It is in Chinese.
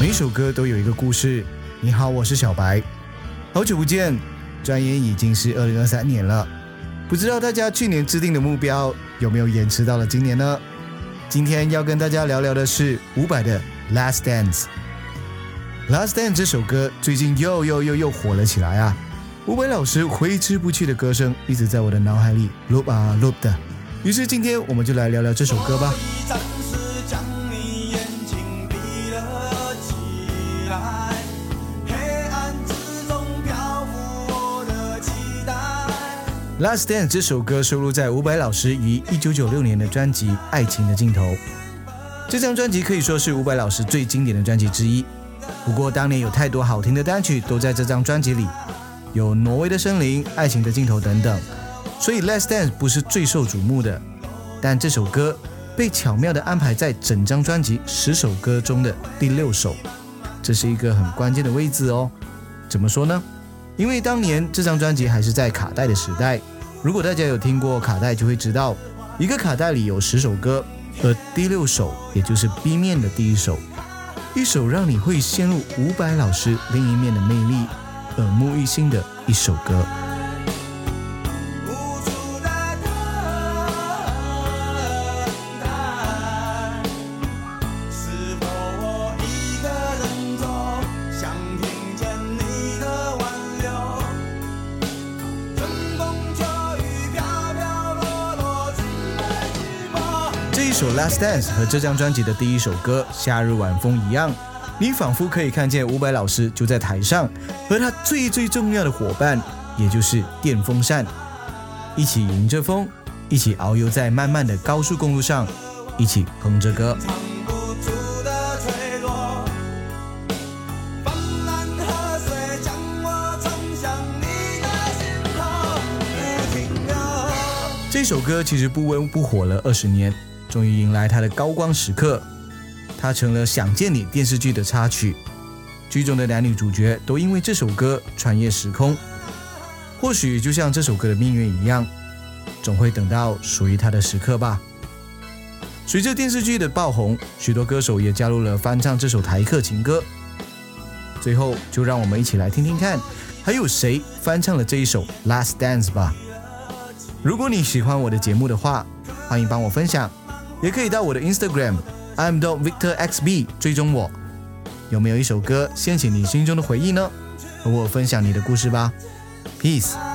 每首歌都有一个故事。你好，我是小白，好久不见，转眼已经是二零二三年了。不知道大家去年制定的目标有没有延迟到了今年呢？今天要跟大家聊聊的是伍佰的《Last Dance》。《Last Dance》这首歌最近又又又又火了起来啊！伍佰老师挥之不去的歌声一直在我的脑海里 loop 啊 loop 的。于是今天我们就来聊聊这首歌吧。《Last Dance》这首歌收录在伍佰老师于一九九六年的专辑《爱情的尽头》。这张专辑可以说是伍佰老师最经典的专辑之一。不过当年有太多好听的单曲都在这张专辑里，有《挪威的森林》《爱情的尽头》等等，所以《Last Dance》不是最受瞩目的。但这首歌被巧妙地安排在整张专辑十首歌中的第六首，这是一个很关键的位置哦。怎么说呢？因为当年这张专辑还是在卡带的时代，如果大家有听过卡带，就会知道一个卡带里有十首歌，而第六首也就是 B 面的第一首，一首让你会陷入伍佰老师另一面的魅力，耳目一新的一首歌。这首《Last Dance》和这张专辑的第一首歌《夏日晚风》一样，你仿佛可以看见伍佰老师就在台上，和他最最重要的伙伴，也就是电风扇，一起迎着风，一起遨游在漫漫的高速公路上，一起哼着歌。这首歌其实不温不火了二十年。终于迎来他的高光时刻，他成了《想见你》电视剧的插曲，剧中的男女主角都因为这首歌穿越时空。或许就像这首歌的命运一样，总会等到属于他的时刻吧。随着电视剧的爆红，许多歌手也加入了翻唱这首台客情歌。最后，就让我们一起来听听看，还有谁翻唱了这一首《Last Dance》吧。如果你喜欢我的节目的话，欢迎帮我分享。也可以到我的 Instagram I'm Dot Victor XB 追踪我。有没有一首歌掀起你心中的回忆呢？和我分享你的故事吧。Peace。